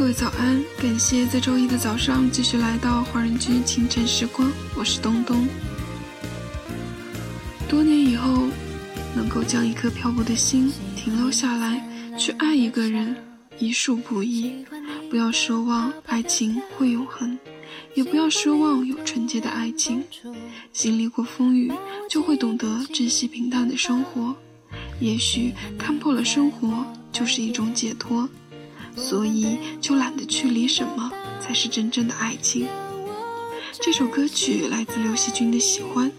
各位早安，感谢在周一的早上继续来到华人居清晨时光，我是东东。多年以后，能够将一颗漂泊的心停留下来，去爱一个人，已属不易。不要奢望爱情会永恒，也不要奢望有纯洁的爱情。经历过风雨，就会懂得珍惜平淡的生活。也许看破了生活，就是一种解脱。所以就懒得去理什么才是真正的爱情。这首歌曲来自刘惜君的《喜欢》，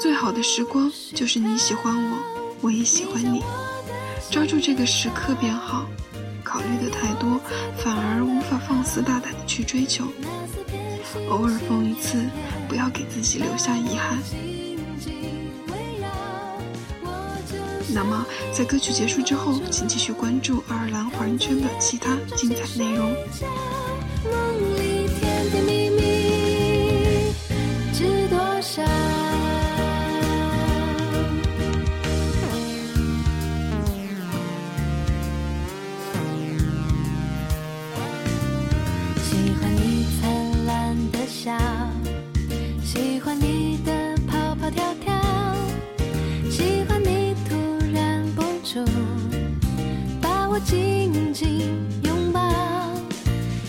最好的时光就是你喜欢我，我也喜欢你，抓住这个时刻便好。考虑的太多，反而无法放肆大胆的去追求。偶尔疯一次，不要给自己留下遗憾。那么，在歌曲结束之后，请继续关注爱尔兰华人圈的其他精彩内容。笑。紧紧拥抱，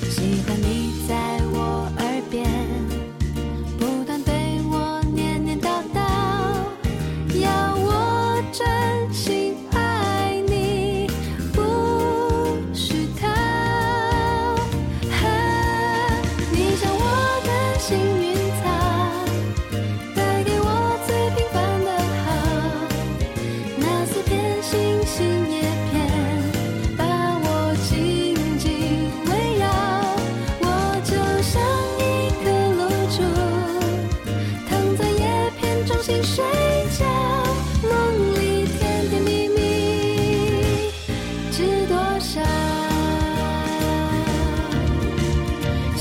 喜欢你在我耳边不断对我念念叨叨，要我真心爱你不虚套。你像我的幸运草，带给我最平凡的好，那四片星星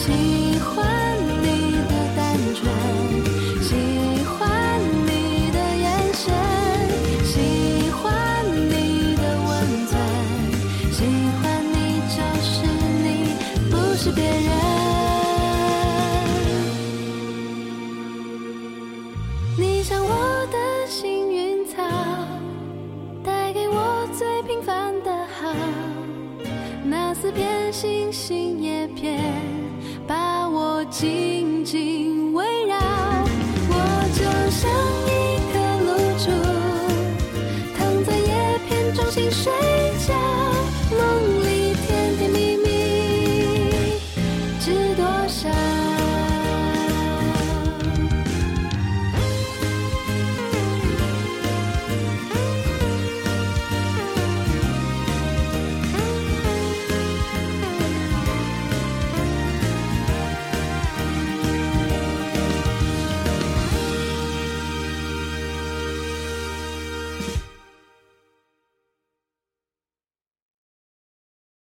喜欢你的单纯喜欢你的眼神喜欢你的温存喜欢你就是你不是别人你像我的幸运草带给我最平凡的好那四片星星叶片把我紧紧围绕我就像一颗露珠躺在叶片中心睡觉梦里甜甜蜜蜜知多少？